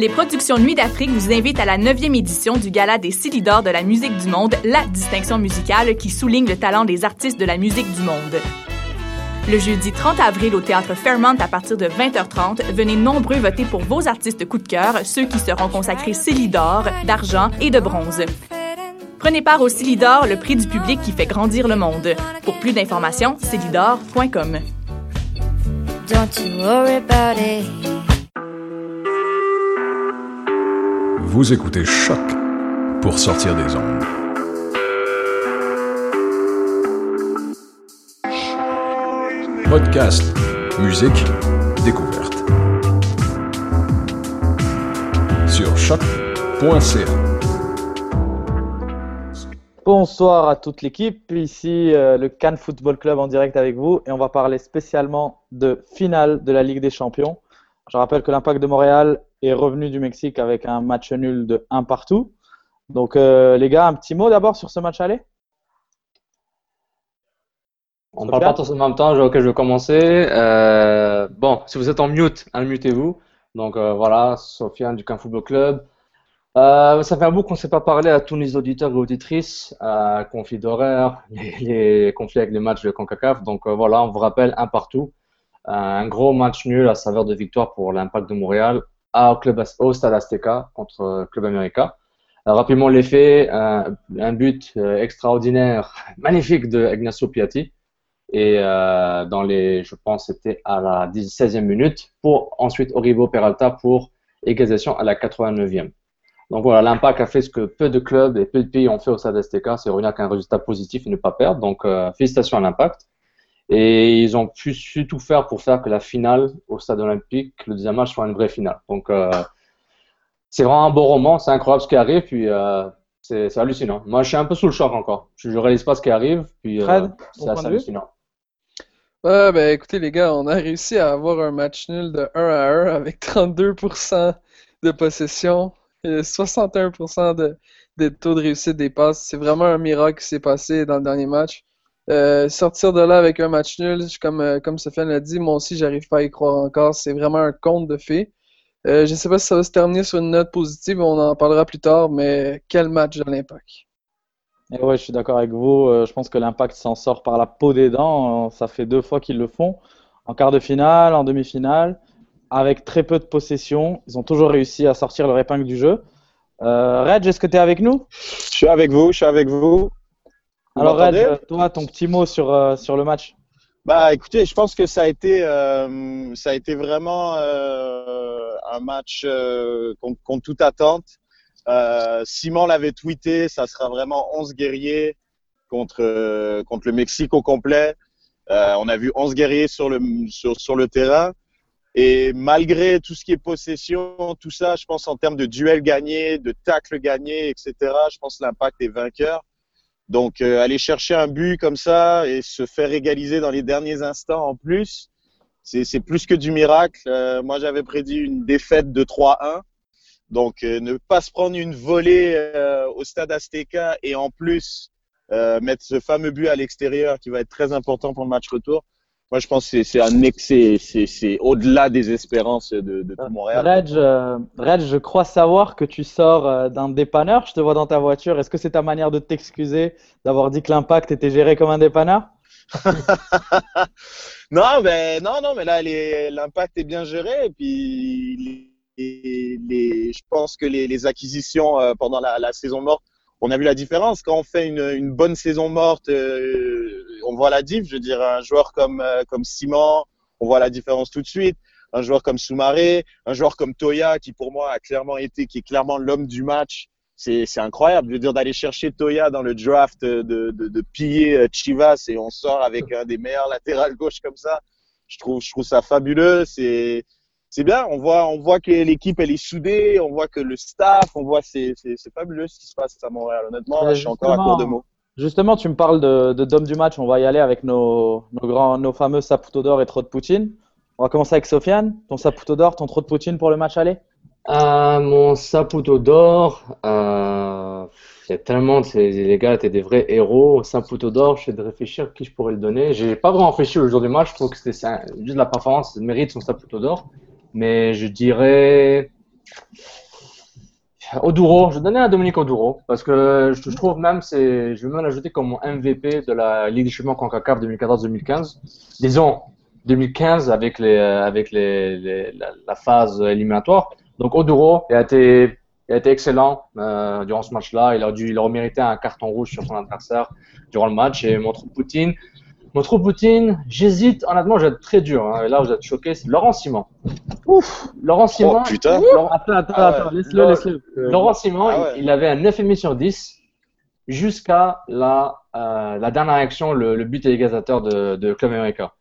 Les productions Nuit d'Afrique vous invitent à la 9e édition du Gala des Silidor de la musique du monde, la distinction musicale qui souligne le talent des artistes de la musique du monde. Le jeudi 30 avril au théâtre Fairmont à partir de 20h30, venez nombreux voter pour vos artistes coup de cœur, ceux qui seront consacrés Célidor, d'argent et de bronze. Prenez part au Célidor, le prix du public qui fait grandir le monde. Pour plus d'informations, célidor.com. Vous écoutez Choc pour sortir des ondes. Podcast, musique, découverte. Sur choc.ca. Bonsoir à toute l'équipe, ici euh, le Cannes Football Club en direct avec vous et on va parler spécialement de finale de la Ligue des Champions. Je rappelle que l'Impact de Montréal est revenu du Mexique avec un match nul de 1 partout. Donc euh, les gars, un petit mot d'abord sur ce match aller? On ne parle pas tous en même temps, ok je vais commencer. Euh, bon, si vous êtes en mute, unmutez-vous. Donc euh, voilà, Sofiane du Cannes Football Club. Ça fait un bout qu'on ne s'est pas parlé à tous les auditeurs et auditrices, conflits d'horaire, les, les, conflits avec les matchs de CONCACAF. Donc voilà, on vous rappelle un partout. Euh, un gros match nul à saveur de victoire pour l'Impact de Montréal au, club, au Stade Azteca contre euh, Club América. rapidement les faits, un but extraordinaire, magnifique de Ignacio Piatti. Et dans les, je pense, c'était à la 16e minute, pour ensuite Oribo Peralta pour égalisation à la 89e. Donc voilà, l'impact a fait ce que peu de clubs et peu de pays ont fait au Stade Azteca, c'est revenir avec un résultat positif et ne pas perdre. Donc euh, félicitations à l'impact. Et ils ont pu, su tout faire pour faire que la finale au Stade Olympique, le deuxième match, soit une vraie finale. Donc euh, c'est vraiment un beau roman, c'est incroyable ce qui arrive, puis euh, c'est hallucinant. Moi, je suis un peu sous le choc encore. Je ne réalise pas ce qui arrive, puis c'est assez hallucinant. Ouais, ben écoutez les gars, on a réussi à avoir un match nul de 1 à 1 avec 32% de possession, 61% de, de, taux de réussite des passes. C'est vraiment un miracle qui s'est passé dans le dernier match. Euh, sortir de là avec un match nul, comme, euh, comme Sofiane l'a dit, moi aussi, j'arrive pas à y croire encore. C'est vraiment un conte de fait. Euh, je ne sais pas si ça va se terminer sur une note positive, on en parlera plus tard, mais quel match de l'impact? Et ouais, je suis d'accord avec vous. je pense que l'impact s'en sort par la peau des dents. Ça fait deux fois qu'ils le font. En quart de finale, en demi-finale avec très peu de possession. Ils ont toujours réussi à sortir leur épingle du jeu. Euh, Reg, est-ce que tu es avec nous? Je suis avec vous, je suis avec vous. Vous Alors Reg, toi, ton petit mot sur, euh, sur le match bah, écoutez, je pense que ça a été, euh, ça a été vraiment euh, un match contre, contre, toute attente. Simon l'avait tweeté, ça sera vraiment 11 guerriers contre, contre le Mexique au complet. on a vu 11 guerriers sur le, sur, sur le terrain. Et malgré tout ce qui est possession, tout ça, je pense en termes de duel gagné, de tacle gagné, etc., je pense que l'impact est vainqueur. Donc, euh, aller chercher un but comme ça et se faire égaliser dans les derniers instants en plus, c'est plus que du miracle. Euh, moi, j'avais prédit une défaite de 3-1. Donc, euh, ne pas se prendre une volée au stade Azteca et en plus mettre ce fameux but à l'extérieur qui va être très important pour le match retour. Moi, je pense que c'est un excès, c'est au-delà des espérances de, de tout Montréal. Reg, euh, Reg, je crois savoir que tu sors euh, d'un dépanneur. Je te vois dans ta voiture. Est-ce que c'est ta manière de t'excuser d'avoir dit que l'impact était géré comme un dépanneur? Non, ben non, non, mais là, l'impact est bien géré. Et puis, les, les, je pense que les, les acquisitions euh, pendant la, la, saison morte on a vu la différence quand on fait une, une bonne saison morte. on voit la diff. Je veux dire, un joueur comme comme Simon, on voit la différence tout de suite. Un joueur comme Soumaré, un joueur comme Toya, qui pour moi a clairement été, qui est clairement l'homme du match. C'est incroyable. Je veux dire, d'aller chercher Toya dans le draft, de, de, de piller Chivas et on sort avec un des meilleurs latérales gauche comme ça. Je trouve, je trouve ça fabuleux. C'est c'est bien. On voit, on voit que l'équipe elle est soudée, on voit que le staff, on voit c'est c'est fabuleux ce qui se passe à Montréal. Honnêtement, je suis encore à court de mots. Justement, tu me parles de, de d'homme du match. On va y aller avec nos, nos grands, nos fameux Saputo d'or et trop de Poutine. On va commencer avec Sofiane. Ton Saputo d'or, ton trop de Poutine pour le match aller? Euh, Mon Saputo d'or, euh, il y a tellement de les gars étaient des vrais héros. Saputo d'or, je de réfléchir qui je pourrais le donner. J'ai pas vraiment réfléchi le jour du match. Je trouve que c'était juste la performance, le mérite son Saputo d'or. Mais je dirais Oduro. Je vais à Dominique Oduro parce que je, trouve même c'est, je vais même l'ajouter comme mon MVP de la Ligue des Champions CONCACAF 2014-2015. Disons 2015 avec les avec les, la, phase éliminatoire. Donc Oduro a été a été excellent euh, durant ce match-là. Il a dû il a mérité un carton rouge sur son adversaire durant le match et montre Poutine notre Poutine, j'hésite, honnêtement, je vais être très dur. Hein. Là, vous êtes choqué, c'est Laurent Simon. Ouf Laurent Simon. Oh, putain Attends, attends, ah attends, laisse-le, laisse-le. Laurent Simon, ah il, avait un 9,5 sur 10 jusqu'à la, euh, la dernière action, le, but égalisateur de, de Club America.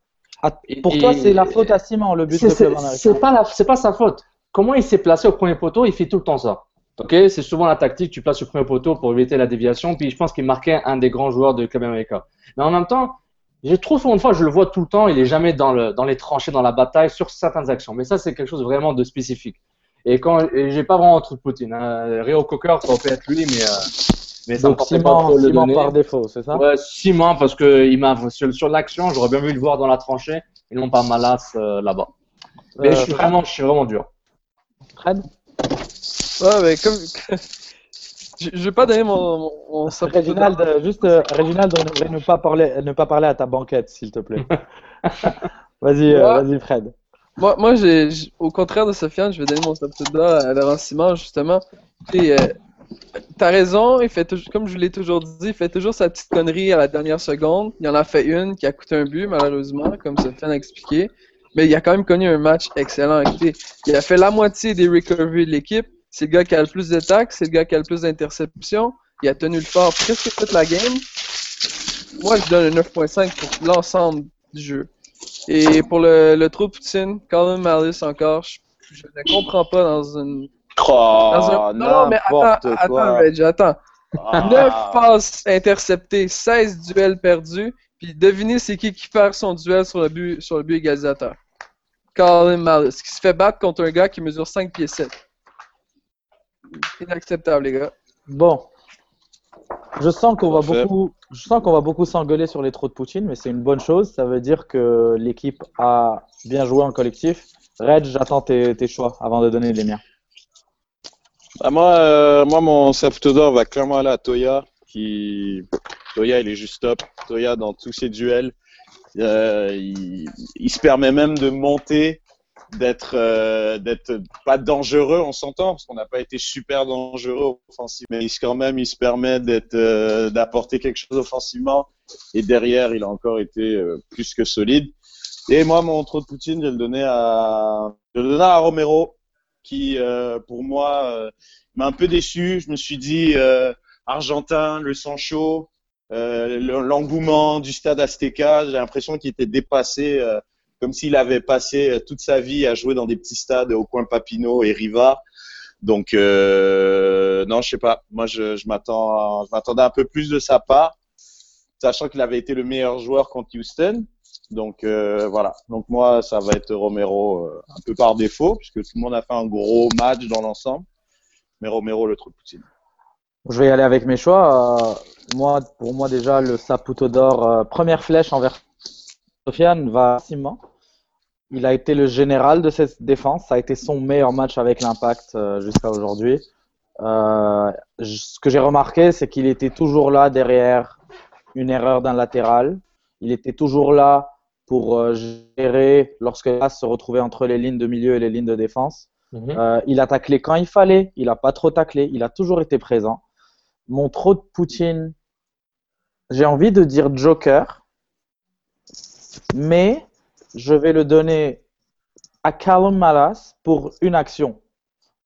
Ah, pour toi, c'est la faute à Simon, le but de Club America C'est pas, pas sa faute. Comment il s'est placé au premier poteau Il fait tout le temps ça. Ok, c'est souvent la tactique, tu places au premier poteau pour éviter la déviation. Puis je pense qu'il marquait un des grands joueurs de Club America. Mais en même temps, j'ai trop souvent de fois, je le vois tout le temps, il est jamais dans, le, dans les tranchées, dans la bataille, sur certaines actions. Mais ça, c'est quelque chose vraiment de spécifique. Et quand j'ai pas vraiment trop de Poutine. Hein. Rio Cocker, ça aurait pu être lui, mais, euh, mais ça Donc, Simon, pas trop le donner. par défaut, c'est ça? Ouais, Simon, parce que il m'a sur, sur l'action, j'aurais bien vu le voir dans la tranchée, et non pas Malas euh, là-bas. Mais je, suis vraiment, je suis vraiment dur. Fred? Ouais, mais comme. Je ne vais pas donner mon, mon, Réginald, euh, juste, euh, Réginald, on ne pas parler, ne pas parler à ta banquette, s'il te plaît. vas-y, euh, vas-y, Fred. Moi, moi j'ai, au contraire de Sofiane, je vais donner mon substitut à Laurent Simon, justement. Tu as raison, il fait comme je l'ai toujours dit, il fait toujours sa petite connerie à la dernière seconde. Il en a fait une qui a coûté un but, malheureusement, comme Sofiane a expliqué. Mais il a quand même connu un match excellent. il a fait la moitié des recoveries de l'équipe. C'est le gars qui a le plus d'attaques, c'est le gars qui a le plus d'interceptions. Il a tenu le fort presque toute la game. Moi, je donne un 9.5 pour l'ensemble du jeu. Et pour le, le trou Poutine, Colin Malice encore, je, ne comprends pas dans une. Oh, dans un... Non, mais attends, attends, Reggie, attends. 9 ah. passes interceptées, 16 duels perdus, puis devinez c'est qui qui perd son duel sur le but, sur le but égalisateur. Colin Malice, qui se fait battre contre un gars qui mesure 5 pieds 7. Inacceptable, les gars. Bon. Je sens qu'on va beaucoup, je sens qu'on va beaucoup s'engueuler sur les trous de Poutine, mais c'est une bonne chose. Ça veut dire que l'équipe a bien joué en collectif. Red, j'attends tes, choix avant de donner les miens. Bah, moi, euh, moi, mon d'or va clairement aller à Toya. Qui... Toya, il est juste top. Toya, dans tous ses duels, euh, il, il, se permet même de monter d'être euh, d'être pas dangereux, on s'entend, parce qu'on n'a pas été super dangereux offensivement, mais quand même, il se permet d'être euh, d'apporter quelque chose offensivement. Et derrière, il a encore été euh, plus que solide. Et moi, mon trop de Poutine, je le donner à, je le donner à Romero, qui pour moi m'a un peu déçu. Je me suis dit argentin, le sang chaud, l'engouement du stade Azteca, j'ai l'impression qu'il était dépassé comme s'il avait passé euh, toute sa vie à jouer dans des petits stades au coin Papineau et Rivard. Donc euh, non, je sais pas. Moi, je, m'attendais un peu plus de sa part, sachant qu'il avait été le meilleur joueur contre Houston. Donc euh, voilà. Donc moi, ça va être Romero un peu par défaut, puisque tout le monde a fait un gros match dans l'ensemble. Mais Romero le truc Poutine. Je vais y aller avec mes choix. Moi, pour moi déjà, le Saputo d'or, première flèche envers Sofiane va. Il a été le général de cette défense. Ça a été son meilleur match avec l'impact euh, jusqu'à aujourd'hui. Euh, ce que j'ai remarqué, c'est qu'il était toujours là derrière une erreur d'un latéral. Il était toujours là pour euh, gérer lorsque l'as se retrouvait entre les lignes de milieu et les lignes de défense. Mhm. il a taclé quand il fallait. Il n'a pas trop taclé. Il a toujours été présent. mon trop de Poutine, j'ai envie de dire Joker, mais je vais le donner à Callum Malas pour une action.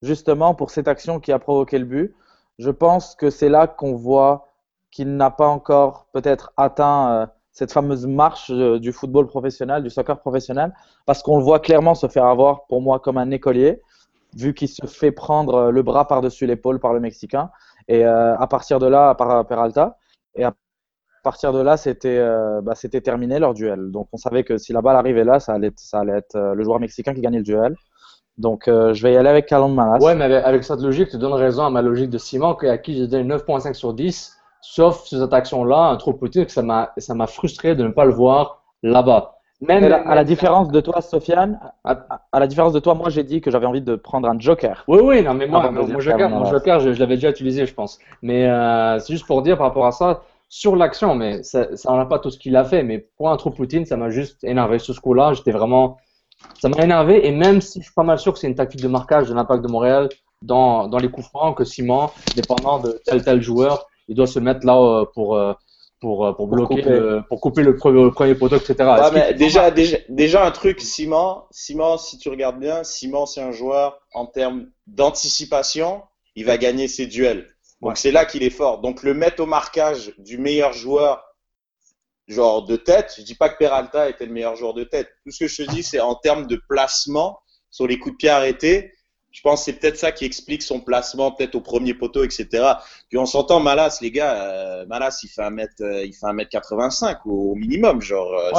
Justement, pour cette action qui a provoqué le but. Je pense que c'est là qu'on voit qu'il n'a pas encore peut-être atteint euh, cette fameuse marche euh, du football professionnel, du soccer professionnel, parce qu'on le voit clairement se faire avoir pour moi comme un écolier, vu qu'il se fait prendre euh, le bras par-dessus l'épaule par le Mexicain. Et à partir de là, par Peralta, partir de là, c'était bah, c'était terminé leur duel. Donc on savait que si la balle arrivait là, ça allait, ça allait être le joueur mexicain qui gagnait le duel. Donc je vais y aller avec Calum Malas. Ouais, mais avec, cette logique, tu donnes raison à ma logique de Simon, à qui je donne 9.5 sur 10 Sauf sur cette action-là, un trop petit, que ça m'a, ça m'a frustré de ne pas le voir là-bas. Même, à la différence de toi, Sofiane, à, la différence de toi, moi j'ai dit que j'avais envie de prendre un joker. Oui, oui, non, mais moi, mon, joker, mon joker je, l'avais déjà utilisé, je pense. Mais euh, c'est juste pour dire par rapport à ça, sur l'action, mais ça, ça n'en a pas tout ce qu'il a fait. Mais pour un trop Poutine, ça m'a juste énervé. Sur ce coup-là, j'étais vraiment. Ça m'a énervé. Et même si je suis pas mal sûr que c'est une tactique de marquage de l'impact de Montréal dans, dans les coups francs, que Simon, dépendant de tel tel joueur, il doit se mettre là euh, pour euh, pour, euh, pour, bloquer couper. Le, pour couper le premier, premier poteau, etc. mais déjà, déjà, déjà, un truc, Simon, Simon, si tu regardes bien, Simon, c'est un joueur en termes d'anticipation, il va gagner ses duels. Donc c'est là qu'il est fort. Donc le mettre au marquage du meilleur joueur, genre de tête, je dis pas que Peralta était le meilleur joueur de tête. Tout ce que je te dis, c'est en termes de placement sur les coups de pied arrêtés, je pense que c'est peut-être ça qui explique son placement, peut-être au premier poteau, etc. Puis on s'entend, Malas, les gars, euh, Malas, il fait un mètre, euh, il fait un mètre 85 au, minimum, genre. Euh,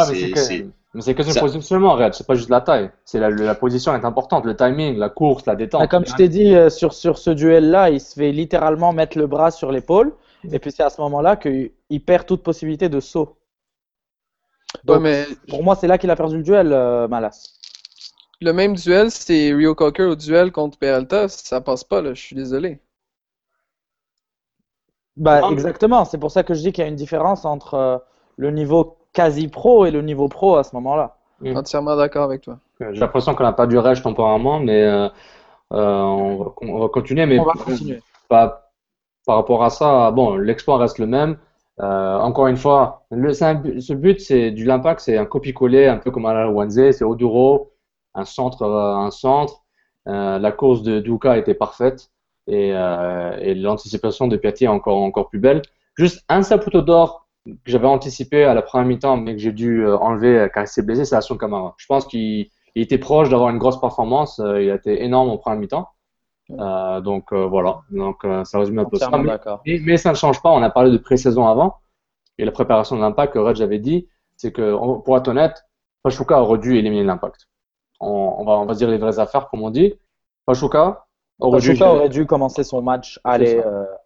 mais c'est que c'est une position Red. C'est pas juste la taille. C'est la, la, position est importante, le timing, la course, la détente. comme je t'ai dit sur sur ce duel-là, il se fait littéralement mettre le bras sur l'épaule, et puis c'est à ce moment-là qu'il perd toute possibilité de saut. mais... Pour moi, c'est là qu'il a perdu le duel, Malas le même duel, c'est Rio Cocker au duel contre Peralta, ça passe pas, là, je suis désolé. Bah, exactement, c'est pour ça que je dis qu'il y a une différence entre euh, le niveau quasi pro et le niveau pro à ce moment-là. Mm. Entièrement d'accord avec toi. J'ai l'impression qu'on n'a pas du rage temporairement, mais euh, euh, on, va, continuer. Mais on va continuer. Par, par rapport à ça, bon, l'exploit reste le même. encore une fois, le, ce but, c'est du l'impact, c'est un copier-coller, un peu comme à la Wanze, c'est Oduro, un centre, euh, un centre. Euh, la course de Duka était parfaite et, euh, et l'anticipation de Piatti est encore, encore plus belle. Juste un Saputo d'or que j'avais anticipé à la première mi-temps, mais que j'ai dû enlever car il s'est blessé, c'est son Camara. Je pense qu'il était proche d'avoir une grosse performance. il a été énorme en première mi-temps. donc voilà, donc ça résume un peu ça. Mais, mais, ça ne change pas. On a parlé de pré-saison avant et la préparation de l'impact que Red j'avait dit, c'est que pour être honnête, Pachuca aurait dû éliminer l'impact on, va, on va dire les vraies affaires, comme on dit. Pachuca aurait, dû, aurait dû commencer son match. Aller,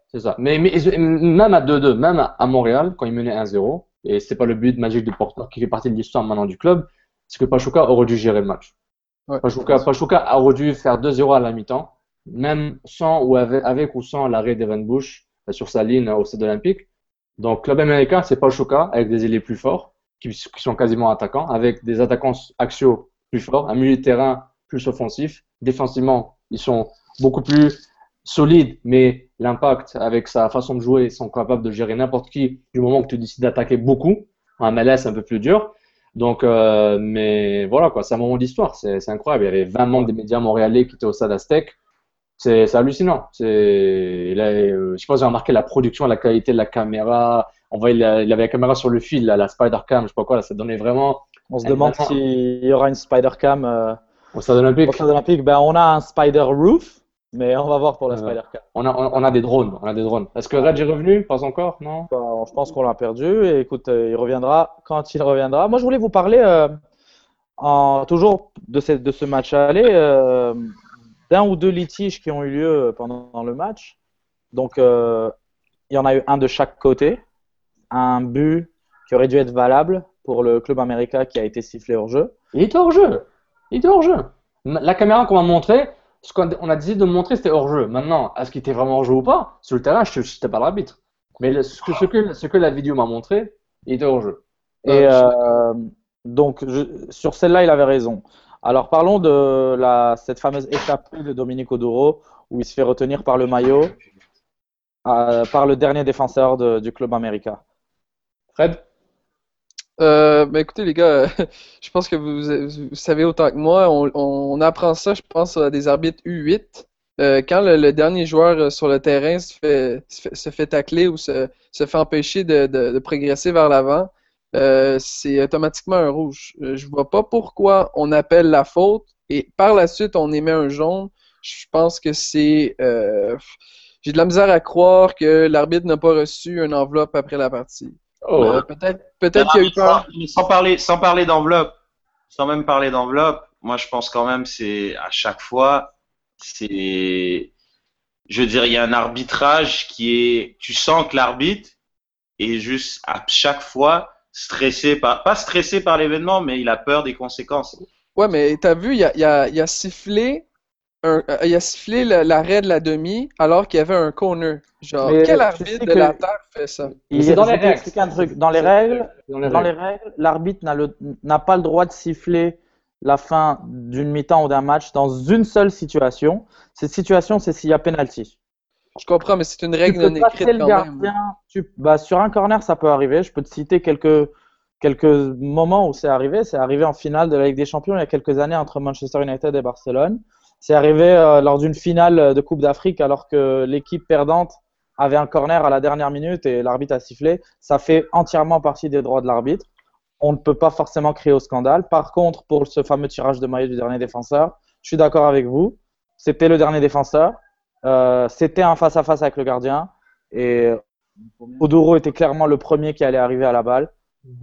c'est ça. Euh, mais, même à 2-2, même à Montréal, quand il menait 1-0, et c'est pas le but magique de Porto qui fait partie de l'histoire maintenant du club, c'est que Pachuca aurait dû gérer le match. Pachuca, Pachuca aurait dû faire 2-0 à la mi-temps, même sans ou avec, ou sans l'arrêt d'Evan Bush euh, sur sa ligne au stade olympique. Donc, club américain, c'est Pachuca avec des ailiers plus forts, qui, qui, sont quasiment attaquants, avec des attaquants axiaux plus fort, un milieu de terrain plus offensif. Défensivement, ils sont beaucoup plus solides, mais l'impact avec sa façon de jouer, ils sont capables de gérer n'importe qui du moment que tu décides d'attaquer beaucoup. Un MLS un peu plus dur. Donc, euh, mais voilà quoi, c'est un moment d'histoire, c'est incroyable. Il y avait 20 membres des médias montréalais qui étaient au stade Aztec. C'est hallucinant. C'est, euh, je sais pas si vous avez remarqué la production, la qualité de la caméra. On voit, il, avait la caméra sur le fil, la Spider Cam, je sais pas quoi, là, ça donnait vraiment on se demande s'il y aura une Spider Cam euh, au Stade Olympique. Au Stade Olympique, ben, on a un Spider Roof, mais on va voir pour la euh, Spider Cam. On a, on a des drones, on a des drones. Est-ce que Red est revenu? Pas encore, non? Ben, Je pense qu'on l'a perdu. Et écoute, euh, il reviendra quand il reviendra. Moi, je voulais vous parler en, toujours de, ce, de ce match aller, d'un ou deux litiges qui ont eu lieu pendant le match. Donc, il y en a eu un de chaque côté, un but qui aurait dû être valable pour le club américain qui a été sifflé hors jeu. Il était hors jeu. Il était hors jeu. La caméra qu'on m'a montré, ce qu'on a décidé de montrer, c'était hors jeu. Maintenant, est-ce qu'il était vraiment hors jeu ou pas? Sur le terrain, je n'étais pas l'arbitre. Mais ce, que, ce, que, ce, que, la vidéo m'a montré, il était hors jeu. Et euh, donc, sur celle-là, il avait raison. Alors, parlons de la, cette fameuse échappée de Dominique Odoro, où il se fait retenir par le maillot. par le dernier défenseur du club américain. Fred? Euh, ben écoutez les gars, je pense que vous, savez autant que moi, on, apprend ça, je pense, à des arbitres U8. Euh, quand le, dernier joueur euh, sur le terrain se fait, se fait, tacler ou se, fait empêcher de, progresser vers l'avant, c'est automatiquement un rouge. Je vois pas pourquoi on appelle la faute et par la suite on émet un jaune. Je pense que c'est... J'ai de la misère à croire que l'arbitre n'a pas reçu une enveloppe après la partie. Oh. Euh, peut-être peut-être qu'il y a eu peur. Sans, parler, sans parler d'enveloppe, sans même parler d'enveloppe, moi je pense quand même c'est à chaque fois, c'est. Je veux dire, il y a un arbitrage qui est. Tu sens que l'arbitre est juste à chaque fois stressé par. Pas stressé par l'événement, mais il a peur des conséquences. Ouais, mais t'as vu, il a, il a, il a sifflé un, euh, il a sifflé l'arrêt de la demi alors qu'il y avait un corner. Genre, quel arbitre de la Terre fait ça? Il, dans, les règles. dans les règles. Dans les règles, l'arbitre n'a pas le droit de siffler la fin d'une mi-temps ou d'un match dans une seule situation. Cette situation, c'est s'il y a penalty. Je comprends, mais c'est une règle non écrite quand gardien, Tu, bah, sur un corner, ça peut arriver. Je peux te citer quelques, quelques moments où c'est arrivé. C'est arrivé en finale de la Ligue des Champions il y a quelques années entre Manchester United et Barcelone. C'est arrivé euh, lors d'une finale de Coupe d'Afrique alors que l'équipe perdante avait un corner à la dernière minute et l'arbitre a sifflé. Ça fait entièrement partie des droits de l'arbitre. On ne peut pas forcément crier au scandale. Par contre, pour ce fameux tirage de maillot du dernier défenseur, je suis d'accord avec vous. C'était le dernier défenseur. Euh, c'était un face-à-face -face avec le gardien. Et Odoro était clairement le premier qui allait arriver à la balle.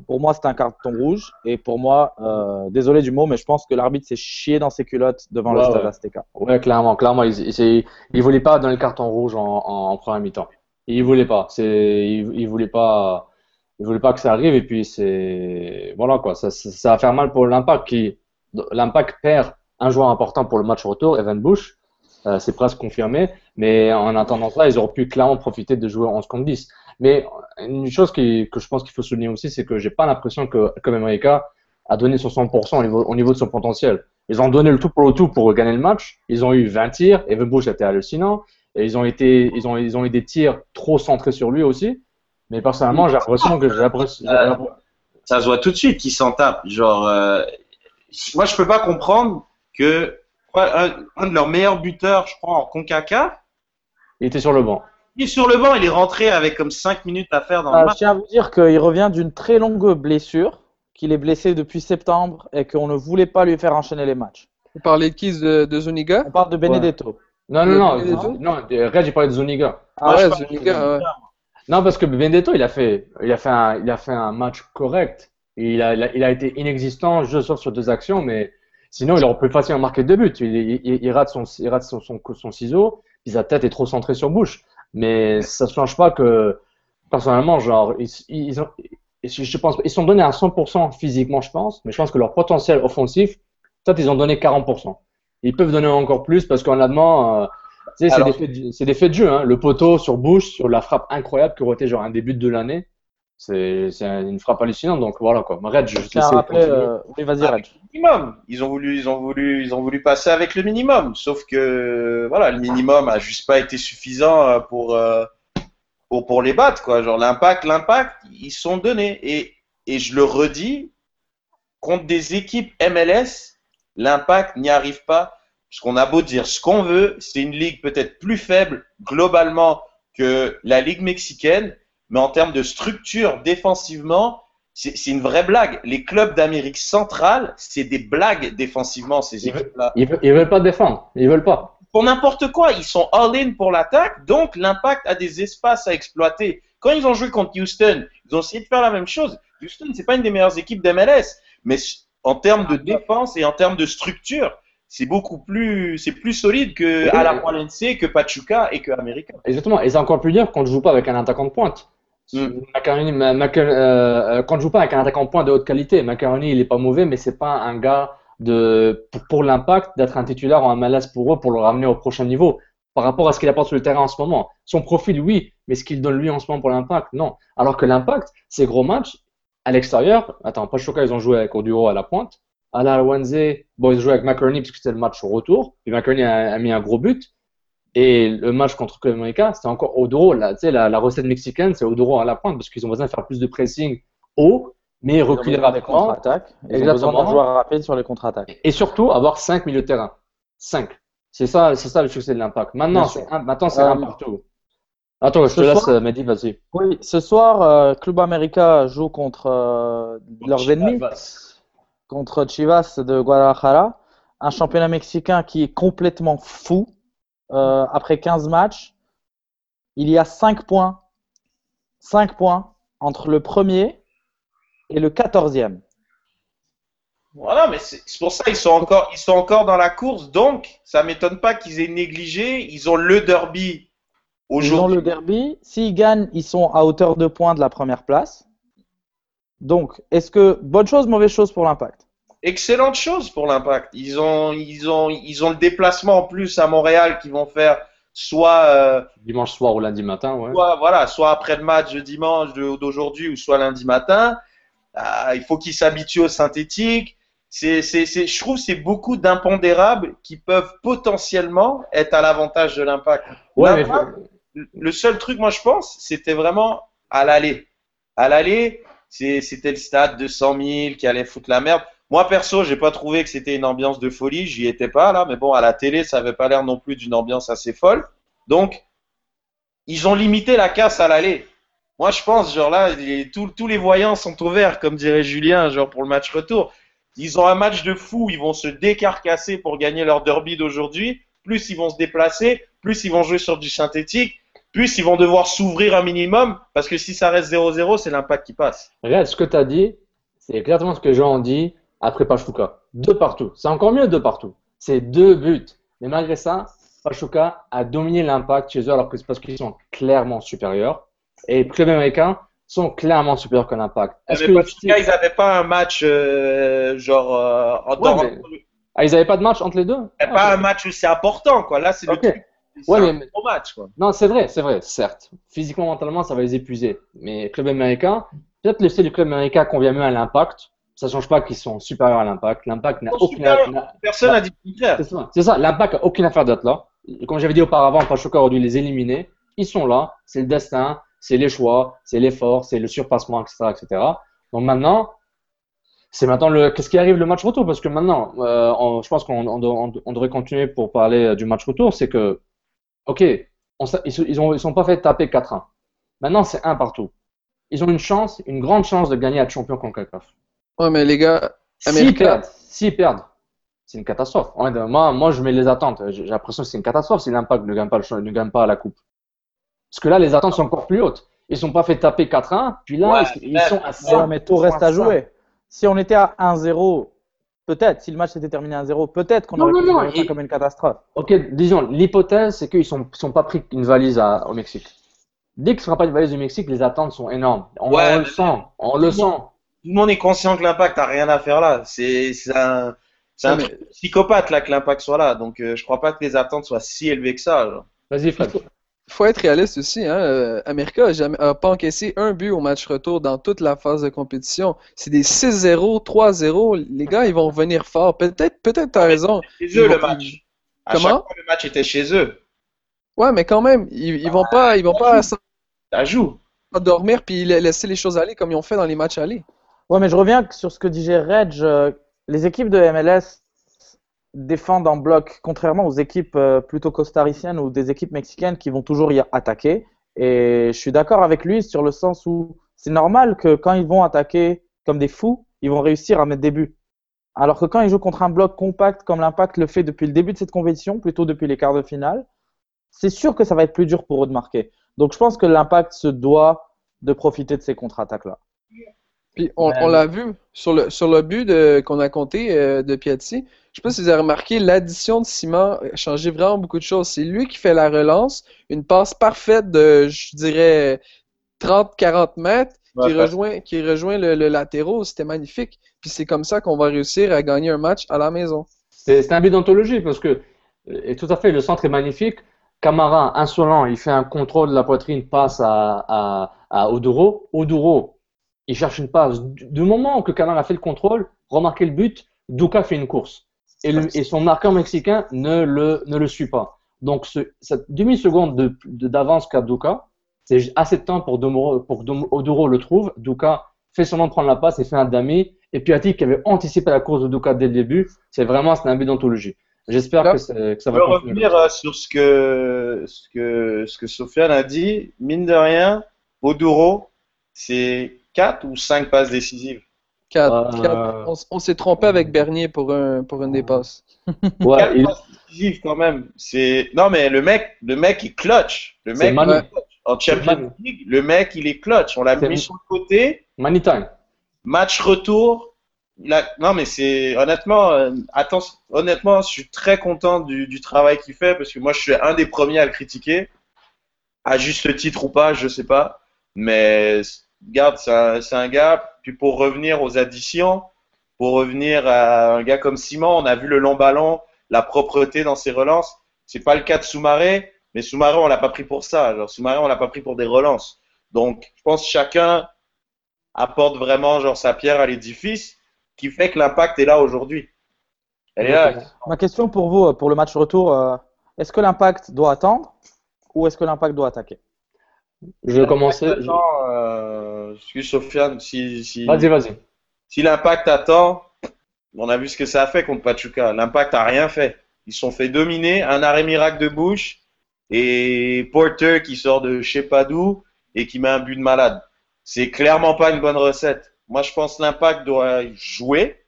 Pour moi, c'est un carton rouge. Et pour moi, euh, désolé du mot, mais je pense que l'arbitre s'est chié dans ses culottes devant le stade Azteca. Ouais, clairement, clairement. Il, il, voulait pas donner le carton rouge en, en, première mi-temps. Il voulait pas. C'est, il, voulait pas. Il voulait pas que ça arrive. Et puis c'est, voilà quoi. Ça, ça, va faire mal pour l'Impact qui, l'Impact perd un joueur important pour le match retour, Evan Bush. Euh, c'est presque confirmé. Mais en attendant ça, ils auraient pu clairement profiter de jouer en 11 contre 10. Mais une chose qui, que je pense qu'il faut souligner aussi, c'est que j'ai pas l'impression que comme America a donné son 100% au niveau, au niveau de son potentiel. Ils ont donné le tout pour le tout pour gagner le match. Ils ont eu 20 tirs. Evan Bush était hallucinant. Et ils ont été, ils ont, ils ont eu des tirs trop centrés sur lui aussi. Mais personnellement, j'ai l'impression que j'ai euh, Ça se voit tout de suite qu'ils s'en tapent. Genre, euh, moi, je peux pas comprendre que un, un, de leurs meilleurs buteurs, je crois, en Concacaf. Il était sur le banc. Il est sur le banc, il est rentré avec comme 5 minutes à faire dans le ah, match. Je tiens à vous dire qu'il revient d'une très longue blessure, qu'il est blessé depuis septembre et qu'on ne voulait pas lui faire enchaîner les matchs. Vous parlez de qui de, Zuniga On parle de Benedetto. Non, non, non, non, non, Red, j'ai parlé de Zuniga. Ah, ouais, Zuniga, ouais. Non, parce que Benedetto, il a fait, il a fait, un, il a fait un match correct. Il a, il a, été inexistant, je sauf sur deux actions, mais sinon, il aurait pu facilement marquer deux buts. Il, il, rate, son, il rate son, son, son ciseau, puis sa tête est trop centrée sur Bush. Mais ça ne change pas que, personnellement, genre, ils, ils, ont, je pense, ils sont donnés à 100% physiquement, je pense, mais je pense que leur potentiel offensif, peut-être ils ont donné 40%. Ils peuvent donner encore plus parce qu'honnêtement, euh, c'est des, faits, de jeu. Hein. Le poteau sur Bush, sur la frappe incroyable qui aurait été genre un début de l'année. C'est une frappe hallucinante. Donc voilà quoi. Red, je sais euh... Oui, vas-y, Red. Minimum. Ils ont voulu, ils ont voulu, ils ont voulu passer avec le minimum. Sauf que voilà, le minimum a juste pas été suffisant euh, pour euh, pour, pour les battre quoi. Genre l'impact, l'impact, ils sont donnés. Et et je le redis, contre des équipes MLS, l'impact n'y arrive pas. Parce qu'on a beau dire ce qu'on veut, c'est une ligue peut-être plus faible globalement que la ligue mexicaine mais en termes de structure défensivement, c'est une vraie blague. Les clubs d'Amérique centrale, c'est des blagues défensivement, ces équipes-là. Ils, veulent, veulent pas défendre. Ils veulent pas. Pour n'importe quoi. Ils sont all-in pour l'attaque, donc l'impact a des espaces à exploiter. Quand ils ont joué contre Houston, ils ont essayé de faire la même chose. Houston, c'est pas une des meilleures équipes d'MLS, mais en termes de défense et en termes de structure, c'est beaucoup plus, c'est plus solide que à la que Pachuca et que América. Exactement. Et c'est encore plus dur quand tu joues pas avec un attaquant de pointe. Mm. Euh, quand je joue pas avec un attaquant point de haute qualité, Macaroni il est pas mauvais, mais c'est pas un gars de pour, l'impact d'être un titulaire en MLS pour eux pour le ramener au prochain niveau par rapport à ce qu'il apporte sur le terrain en ce moment. Son profil, oui, mais ce qu'il donne lui en ce moment pour l'impact, non. Alors que l'impact, ces gros matchs à l'extérieur, attends, pas Pachuca, ils ont joué avec Oduro à la pointe. À la Wednesday, bon, ils ont joué avec McCarney parce que c'était le match au retour. Puis McCarney a, mis un gros but. Et le match contre Club Américain, c'était encore Odoro. La, la, la recette mexicaine, c'est Odoro à la pointe parce qu'ils ont besoin de faire plus de pressing haut, mais reculer rapidement. contre-attaques. Ils ont besoin d'un joueur rapide sur les contre-attaques. Et surtout, avoir 5 milieux de terrain. 5. C'est ça, c'est ça le succès de l'impact. Maintenant, c'est un, maintenant, c'est un euh, partout. Attends, je te laisse, soir, Mehdi, vas-y. Oui, ce soir, euh, Club América joue contre euh, leurs ennemis, contre Chivas de Guadalajara, un championnat mexicain qui est complètement fou. Euh, après 15 matchs, il y a 5 points, 5 points entre le premier et le 14e. Voilà, mais c'est pour ça ils sont encore ils sont encore dans la course, donc ça m'étonne pas qu'ils aient négligé. Ils ont le derby aujourd'hui. Ils ont le derby. S'ils gagnent, ils sont à hauteur de points de la première place. Donc, est-ce que bonne chose, mauvaise chose pour l'Impact? Excellente chose pour l'Impact. Ils ont ils ont ils ont le déplacement en plus à Montréal qu'ils vont faire soit euh, dimanche soir ou lundi matin, ouais. Soit voilà, soit après le match de dimanche d'aujourd'hui ou soit lundi matin. Ah, il faut qu'ils s'habituent au synthétique c'est, c'est, c'est, je trouve c'est beaucoup d'impondérables qui peuvent potentiellement être à l'avantage de l'impact. Ouais, Le seul truc, moi, je pense, c'était vraiment à l'aller. À l'aller, c'était le stade de 100 000 qui allait foutre la merde. Moi, perso, j'ai pas trouvé que c'était une ambiance de folie. J'y étais pas, là. Mais bon, à la télé, ça avait pas l'air non plus d'une ambiance assez folle. Donc, ils ont limité la casse à l'aller. Moi, je pense, genre là, tous les voyants sont ouverts, comme dirait Julien, genre pour le match retour. Ils ont un match de fou, ils vont se décarcasser pour gagner leur derby d'aujourd'hui. Plus ils vont se déplacer, plus ils vont jouer sur du synthétique, plus ils vont devoir s'ouvrir un minimum, parce que si ça reste 0-0, c'est l'impact qui passe. Regarde, ce que tu as dit, c'est exactement ce que ont dit après Pachuca. Deux partout. C'est encore mieux deux partout. C'est deux buts. Mais malgré ça, Pachuca a dominé l'impact chez eux alors que c'est parce qu'ils sont clairement supérieurs. Et le club américain, sont clairement supérieurs que l'Impact. Est-ce que ils n'avaient pas un match euh, genre euh, en ah, ils n'avaient pas de match entre les deux? Ah, Pas un match où c'est important, quoi. Là, c'est le truc. Ouais, un mais... match, quoi. Non, c'est vrai, c'est vrai, certes. Physiquement, mentalement, ça va les épuiser. Mais club américain, peut-être le style du club américain convient mieux à l'Impact. Ça change pas qu'ils sont supérieurs à l'Impact. L'Impact n'a aucune. Personne n'a dit. C'est ça. L'Impact n'a aucune affaire d'être là. Comme j'avais dit auparavant, Pachuca aurait dû les éliminer. Ils sont là. C'est le destin c'est les choix, c'est l'effort, c'est le surpassement, etc., etc. Donc maintenant, c'est maintenant le qu'est-ce qui arrive le match retour? Parce que maintenant, euh, je pense qu'on on, devrait continuer pour parler euh, du match retour, c'est que ok, ils, ils sont pas fait taper 4-1. Maintenant, c'est un partout. Ils ont une chance, une grande chance de gagner à champion CONCACAF. Ouais, mais les gars, s'ils perdent, s'ils perdent, c'est une catastrophe. Moi, moi, je mets les attentes. J'ai l'impression que c'est une catastrophe si l'impact ne gagne pas, ne gagne pas la coupe. Parce que là, les attentes sont encore plus hautes. Ils ne sont pas fait taper 4-1, puis là, ils, sont à 5. mais tout reste à jouer. Si on était à 1-0, peut-être, si le match était terminé à 1-0, peut-être qu'on aurait non, ça comme une catastrophe. Ok, disons, l'hypothèse, c'est qu'ils ne sont, sont pas pris une valise au Mexique. Dès qu'il ne sera pas une valise du Mexique, les attentes sont énormes. On, le sent, on le sent. Tout le monde est conscient que l'impact n'a rien à faire là. C'est un, un psychopathe là que l'impact soit là. Donc euh, je crois pas que les attentes soient si élevées que ça. Vas-y, Fred faut être réaliste aussi. Hein? Euh, America n'a pas encaissé un but au match retour dans toute la phase de compétition. C'est des 6-0, 3-0. Les gars, ils vont venir fort. Peut-être, peut-être, t'as raison. Chez eux, le match. Comment? le match était chez eux. Ouais, mais quand même, ils, ils vont pas, ils vont pas. Ça joue. Dormir puis laisser les choses aller comme ils ont fait dans les matchs aller. Ouais, mais je reviens sur ce que disait Reg. Euh, les équipes de MLS défendent en bloc, contrairement aux équipes euh, plutôt costariciennes ou des équipes mexicaines qui vont toujours y attaquer. Et je suis d'accord avec lui sur le sens où c'est normal que quand ils vont attaquer comme des fous, ils vont réussir à mettre des buts. Alors que quand ils jouent contre un bloc compact comme l'Impact le fait depuis le début de cette compétition, plutôt depuis les quarts de finale, c'est sûr que ça va être plus dur pour eux de marquer. Donc je pense que l'Impact se doit de profiter de ces contre-attaques-là. Puis on, l'a vu sur le, sur le but qu'on a compté euh, de Piatti. Je sais pas si vous avez remarqué, l'addition de Simon a changé vraiment beaucoup de choses. C'est lui qui fait la relance, une passe parfaite de, je dirais, 30-40 mètres, qui, rejoint, qui rejoint le, le latéraux. C'était magnifique. Puis c'est comme ça qu'on va réussir à gagner un match à la maison. C'est un but d'anthologie parce que, et tout à fait, le centre est magnifique. Camara, insolent, il fait un contrôle de la poitrine, passe à, à, à Oduro. Oduro, il cherche une passe. Du moment que Camara a fait le contrôle, remarquez le but, Duka fait une course et, son marqueur mexicain ne le, ne le suit pas. Donc, ce, cette demi-seconde d'avance de, qu'a Duka, c'est assez de temps pour, Domoro, pour Oduro le trouve. Duka fait seulement prendre la passe et fait un dami. Et puis Atik qui avait anticipé la course de Duka dès le début, c'est vraiment un but d'anthologie. J'espère que, que, ça va. Je veux revenir euh, sur ce que, ce que, ce que Sofiane a dit. Mine de rien, Oduro, c'est 4 ou 5 passes décisives? 4. Euh, on, s'est trompé avec Bernier pour, un, pour une dépasse. Ouais, 4 passes décisives quand même. Non, mais le mec, le mec est clutch. Le mec, en Champions League, le mec, il est clutch. On l'a mis sur le côté. Money time. Match retour. Non, mais c'est honnêtement, euh, honnêtement, je suis très content du, du travail qu'il fait parce que moi, je suis un des premiers à le critiquer, à juste titre ou pas, je sais pas. Mais garde, c'est un, gars. Puis pour revenir aux additions, pour revenir à un gars comme Simon, on a vu le long ballon, la propreté dans ses relances. C'est pas le cas de Soumaré, mais Soumaré, on l'a pas pris pour ça. Genre, Soumaré, on l'a pas pris pour des relances. Donc, je pense que chacun apporte vraiment genre sa pierre à l'édifice, qui fait que l'impact est là aujourd'hui. Ma question pour vous, pour le match retour, euh, est-ce que l'impact doit attendre ou est-ce que l'impact doit attaquer? Je vais commencer. Euh, excuse Sofiane, si, si, vas-y, vas-y. Si l'impact attend, on a vu ce que ça a fait contre Pachuca. L'impact a rien fait. Ils se sont fait dominer, un arrêt miracle de bouche et Porter qui sort de je sais pas d'où et qui met un but de malade. C'est clairement pas une bonne recette. Moi, je pense que l'impact doit jouer,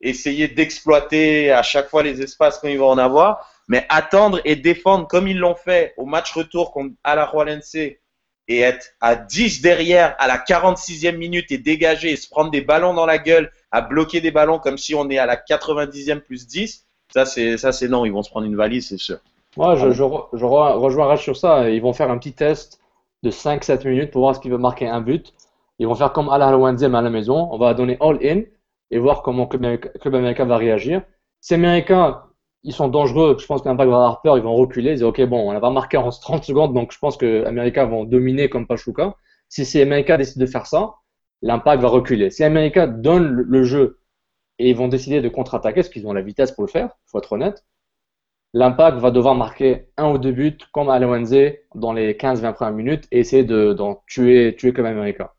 essayer d'exploiter à chaque fois les espaces quand vont en avoir, mais attendre et défendre comme ils l'ont fait au match retour contre Alajuelense et être à 10 derrière à la 46e minute et dégager et se prendre des ballons dans la gueule, à bloquer des ballons comme si on est à la 90e plus 10, ça c'est ça c'est non, ils vont se prendre une valise, c'est sûr. Moi, je, rejoins sur ça. Ils vont faire un petit test de 5-7 minutes pour voir ce qui veut marquer un but. Ils vont faire comme à la à la maison. On va donner all-in et voir comment le club américain va réagir. Ces Américains, ils sont dangereux. Je pense qu'Impact va avoir peur. Ils vont reculer. Ils disent, OK, bon, on va marquer en 30 secondes. Donc, je pense que Américains vont dominer comme Pachuca. Si ces Américains décident de faire ça, l'Impact va reculer. Si Américains donnent le jeu et ils vont décider de contre-attaquer, parce qu'ils ont la vitesse pour le faire, il faut être honnête, l'impact va devoir marquer un ou deux buts comme à dans les 15-20 premières minutes et essayer d'en tuer, tuer comme Américain.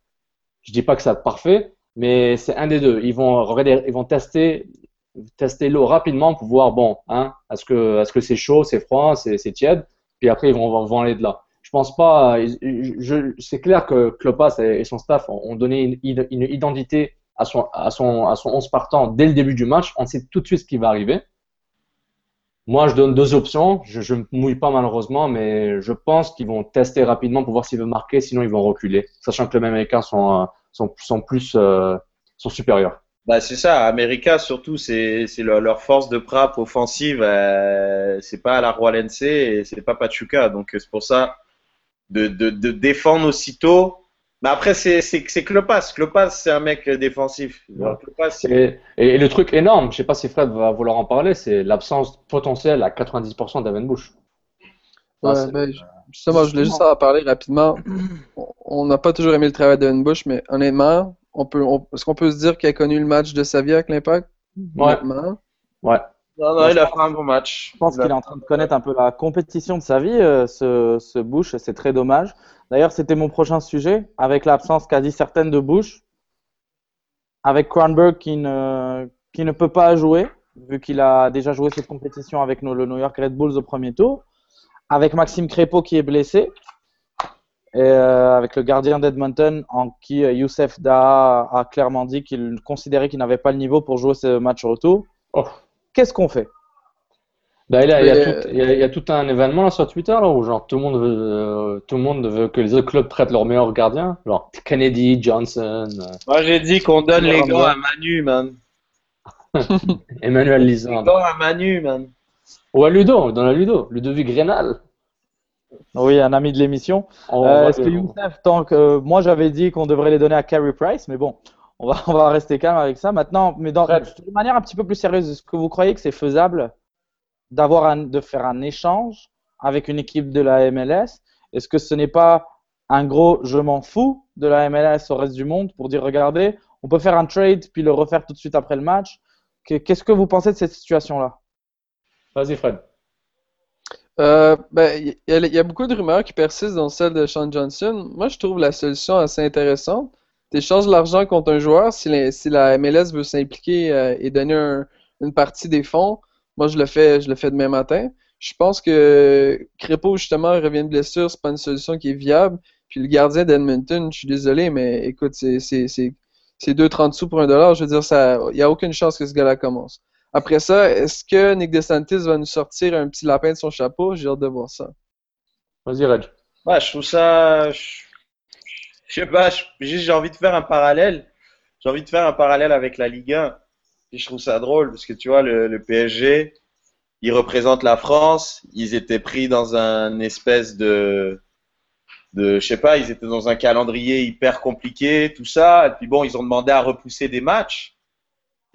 Je dis pas que c'est parfait, mais c'est un des deux. Ils vont, ils vont tester, tester l'eau rapidement pour voir, bon, hein, est-ce que est-ce que c'est chaud, c'est froid, c'est tiède, puis après ils vont, vont aller de là. Je pense pas. C'est clair que Klopas et son staff ont donné une, une identité à son, à son, à son 11 partant dès le début du match. On sait tout de suite ce qui va arriver. Moi, je donne deux options. Je ne mouille pas malheureusement, mais je pense qu'ils vont tester rapidement pour voir s'ils veulent marquer, sinon ils vont reculer, sachant que les Américains sont, euh, sont, sont plus euh, sont supérieurs. Bah c'est ça, América surtout, c'est leur, leur, force de frappe offensive, euh, c'est pas la Roalense et c'est pas Pachuca, donc c'est pour ça de, de, de défendre aussitôt mais après, c'est Klopas. Klopas, c'est un mec défensif. et, le truc énorme, je sais pas si Fred va vouloir en parler, c'est l'absence potentielle à 90% d'Evan Bush. Ouais, ben, justement, je voulais juste en parler rapidement. On n'a pas toujours aimé le travail d'Evan Bush, mais honnêtement, on peut, est-ce qu'on peut se dire qu'il a connu le match de sa vie avec l'Impact? Ouais. Ouais. Non, non, il a fait un bon match. Je pense qu'il est en train de connaître un peu la compétition de sa vie, euh, ce, ce Bush, c'est très dommage. D'ailleurs, c'était mon prochain sujet, avec l'absence quasi certaine de Bush, avec Kronberg qui ne, qui ne peut pas jouer, vu qu'il a déjà joué cette compétition avec le New York Red Bulls au premier tour, avec Maxime Crépeau qui est blessé, et euh, avec le gardien d'Edmonton en qui euh, Youssef Daha a clairement dit qu'il considérait qu'il n'avait pas le niveau pour jouer ce match retour. Oh. Qu'est-ce qu'on fait? Bah, il, y a, tout, un événement là sur Twitter là où genre tout le monde veut, euh, tout le monde veut que les autres clubs prêtent leurs meilleurs gardiens, genre Kennedy, Johnson. Euh. Moi j'ai dit qu'on donne les gants à Manu, man. Emmanuel Lisandre. Les gants à Manu, man. Ou à Ludo, dans la Ludo, Ludovic Grenal. Oui, un ami de l'émission. Euh, est-ce que Youssef, tant que moi j'avais dit qu'on devrait les donner à Carey Price, mais bon, on va, on va rester calme avec ça. Maintenant, mais dans, de manière un petit peu plus sérieuse, est-ce que vous croyez que c'est faisable d'avoir de faire un échange avec une équipe de la MLS Est-ce que ce n'est pas un gros je m'en fous de la MLS au reste du monde pour dire regardez, on peut faire un trade puis le refaire tout de suite après le match Qu'est-ce que vous pensez de cette situation-là? Vas-y Fred. Euh, ben, il y, a beaucoup de rumeurs qui persistent dans celle de Sean Johnson. Moi, je trouve la solution assez intéressante. Tu échanges l'argent contre un joueur. Si, la MLS veut s'impliquer euh, et donner une partie des fonds, moi, je le fais, je le fais demain matin. Je pense que Crépeau, justement, revient de blessure. C'est pas une solution qui est viable. Puis le gardien d'Edmonton, je suis désolé, mais écoute, c'est 2,30 sous pour un dollar. Je veux dire, il n'y a aucune chance que ce gars-là commence. Après ça, est-ce que Nick DeSantis va nous sortir un petit lapin de son chapeau? J'ai hâte de voir ça. Vas-y, Reg. Ouais, je trouve ça. Je, sais pas, j'ai envie de faire un parallèle. J'ai envie de faire un parallèle avec la Ligue 1. Et je trouve ça drôle parce que tu vois, le, PSG, ils représentent la France. Ils étaient pris dans un espèce de. de je sais pas, ils étaient dans un calendrier hyper compliqué, tout ça. Et puis bon, ils ont demandé à repousser des matchs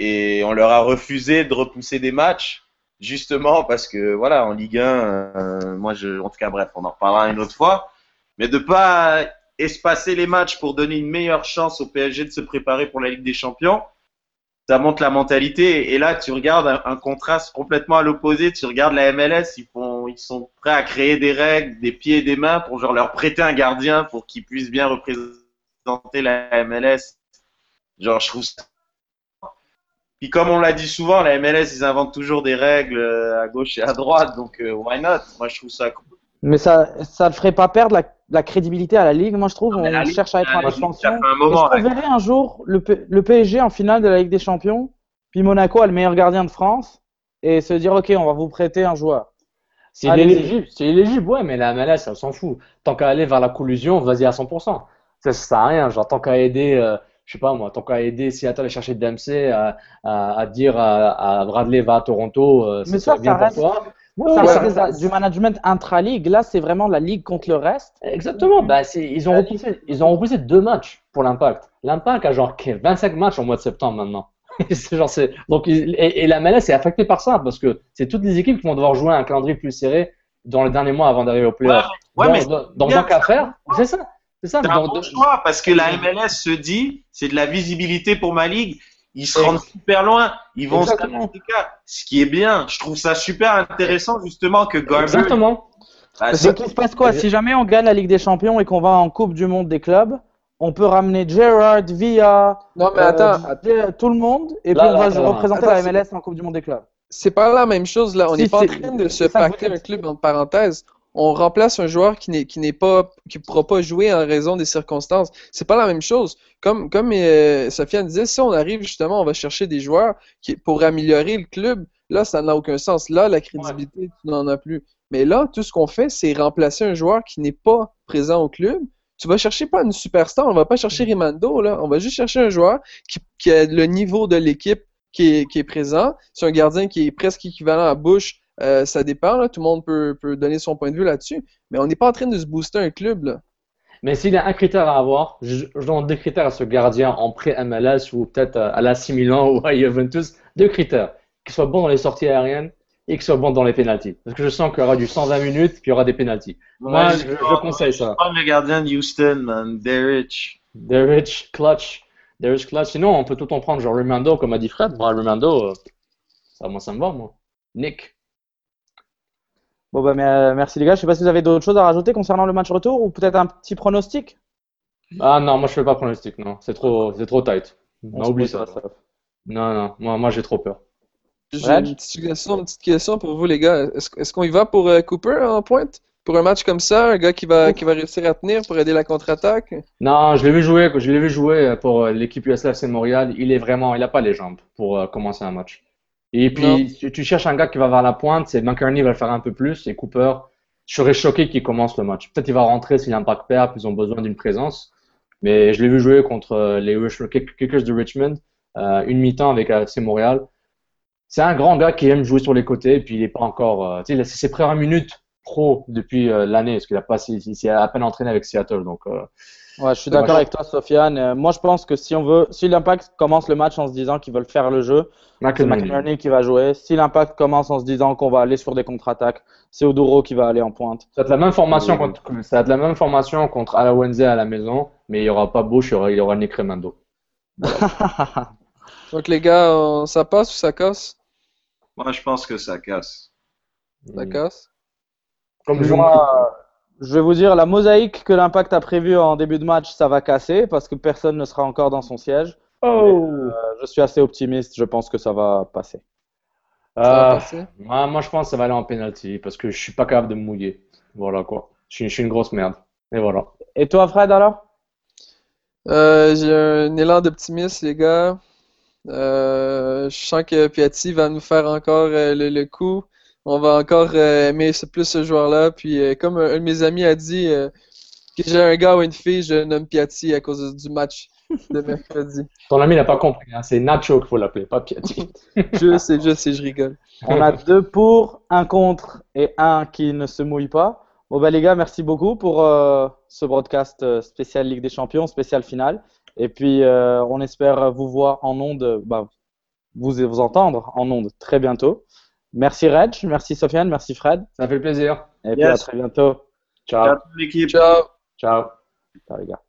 et on leur a refusé de repousser des matchs justement parce que voilà en Ligue 1 euh, moi je en tout cas bref on en reparlera une autre fois. Mais de pas espacer les matchs pour donner une meilleure chance au PSG de se préparer pour la Ligue des Champions ça montre la mentalité. Et là tu regardes un, contraste complètement à l'opposé. Tu regardes la MLS ils font ils sont prêts à créer des règles des pieds et des mains pour genre leur prêter un gardien pour qu'ils puissent bien représenter la MLS genre je trouve ça puis comme on l'a dit souvent, la MLS, ils inventent toujours des règles euh, à gauche et à droite, donc euh, why not? Moi, je trouve ça cool. Mais ça ça ne ferait pas perdre la, crédibilité à la Ligue, moi je trouve. on cherche à être en expansion. Est-ce verrait un jour le, le, PSG en finale de la Ligue des Champions, puis Monaco a le meilleur gardien de France, et se dire ok, on va vous prêter un joueur C'est illégible, c'est illégible, ouais, mais la MLS, elle s'en fout. Tant qu'à aller vers la collusion, vas-y à 100%. Ça, ça sert à rien. Genre, tant qu'à aider. Euh, je sais pas moi, tant qu'à aider Seattle à chercher Dempsey, à, à, dire à, Bradley va à Toronto, euh, Mais ça, bien reste, pour toi. ça du management intra-ligue. Là, c'est vraiment la ligue contre le reste. Exactement. Bah, ils, ont repoussé, ils ont repoussé deux matchs pour l'impact. L'impact a genre 25 matchs en mois de septembre maintenant. genre, donc, et, la MLS est affectée par ça parce que c'est toutes les équipes qui vont devoir jouer un calendrier plus serré dans les derniers mois avant d'arriver au playoff. Ouais, mais donc, donc, qu'à faire, c'est ça. C'est ça. un bon choix parce que la MLS se dit, c'est de la visibilité pour ma ligue. Ils se rendent super loin. Ils vont se ce qui est bien. Je trouve ça super intéressant justement que Garber. Exactement. Bah, ce qui se passe quoi Si jamais on gagne la Ligue des Champions et qu'on va en Coupe du Monde des clubs, on peut ramener Gerard, Villa, non, mais attends, euh, tout le monde, et puis on va représenter la MLS en Coupe du Monde des clubs. C'est pas la même chose là. On n'est pas en train de se pacter un club en parenthèse on remplace un joueur qui n'est qui n'est pas qui pourra pas jouer en raison des circonstances. C'est pas la même chose. Comme comme euh, Sofiane disait, si on arrive justement, on va chercher des joueurs qui pour améliorer le club. Là, ça n'a aucun sens. Là, la crédibilité, tu n'en as plus. Mais là, tout ce qu'on fait, c'est remplacer un joueur qui n'est pas présent au club. Tu vas chercher pas une superstar, on va pas chercher Rimando, là. On va juste chercher un joueur qui, qui a le niveau de l'équipe qui est, qui est présent. C'est un gardien qui est presque équivalent à Bush euh, ça dépend, tout le monde peut, donner son point de vue là-dessus, mais on n'est pas en train de se booster un club. Là. Mais s'il y a un critère à avoir, je, donne deux critères à ce gardien en pré-MLS ou peut-être à la Milan ou à Juventus. Deux critères. Qu'il soit bon dans les sorties aériennes et qu'il soit bon dans les pénalties. Parce que je sens qu'il y aura du 120 minutes puis il y aura des pénalties. Moi, je, conseille ça. Je le gardien de Houston, man. Derrich. Derrich, clutch. Derrich, clutch. Sinon, on peut tout en prendre. Genre Remando, comme a dit Fred. Moi, Remando, euh, ça, moi, ça me va, moi. Nick. Bon bah euh, merci les gars. Je sais pas si vous avez d'autres choses à rajouter concernant le match retour ou peut-être un petit pronostic? Ah non, moi je fais pas pronostic, non. C'est trop, c'est trop tight. Non, oublie ça. Non, non, moi, moi j'ai trop peur. J'ai une petite, question, pour vous les gars. Est-ce, qu'on y va pour euh, Cooper en pointe? Pour un match comme ça, un gars qui va, qui va réussir à tenir pour aider la contre-attaque? Non, je l'ai vu jouer. Je l'ai vu jouer pour euh, l'équipe USLFC Montréal. Il est vraiment, il a pas les jambes pour commencer un match. Et puis, tu, cherches un gars qui va vers la pointe, c'est McCarney va le faire un peu plus, et Cooper, je serais choqué qu'il commence le match. Peut-être qu'il va rentrer s'il a un pack pair, puis ils ont besoin d'une présence. Mais je l'ai vu jouer contre euh, les Kickers de Richmond, euh, une mi-temps avec AC Montréal. C'est un grand gars qui aime jouer sur les côtés, puis il est pas encore. Euh, tu sais, c'est ses premières minutes pro depuis l'année, parce qu'il a pas, il s'est à peine entraîné avec Seattle, donc. Ouais, je suis d'accord avec toi, Sofiane. Euh, moi, je pense que si on veut, si l'Impact commence le match en se disant qu'ils veulent faire le jeu, c'est McInerney qui va jouer. Si l'Impact commence en se disant qu'on va aller sur des contre-attaques, c'est Oduro qui va aller en pointe. Ça va être la même formation contre, ça va être la même formation contre Alawenze à la maison, mais il y aura pas Bush, il y aura, il y aura Nick Remando. Donc les gars, ça passe ou ça casse? Moi, je pense que ça casse. Ça casse Comme je, je vais vous dire, la mosaïque que l'Impact a prévue en début de match, ça va casser parce que personne ne sera encore dans son siège. Oh. Euh, je suis assez optimiste, je pense que ça va passer. Ça va passer moi, moi, je pense que ça va aller en penalty parce que je suis pas capable de me mouiller. Voilà quoi. Je suis, je suis une grosse merde. Et voilà. Et toi, Fred, alors? Euh, J'ai un élan d'optimisme, les gars. Euh, je sens que Piatti va nous faire encore euh, le, coup. On va encore euh, aimer plus ce joueur-là. Puis, euh, comme un, de mes amis a dit, que j'ai un gars ou une fille, je nomme Piatti à cause du match de mercredi. Ton ami n'a pas compris. Hein. C'est Nacho qu'il faut l'appeler, pas Piatti. je sais, je sais, je rigole. On a deux pour, un contre et un qui ne se mouille pas. Bon, bah, les gars, merci beaucoup pour ce broadcast spécial Ligue des Champions, spécial finale. Et puis, euh, on espère vous voir en ondes, bah, vous, vous entendre en ondes très bientôt. Merci Reg, merci Sofiane, merci Fred. Ça fait plaisir. Et puis à très bientôt. Ciao. Ciao l'équipe. Ciao. Ciao. Ciao les gars.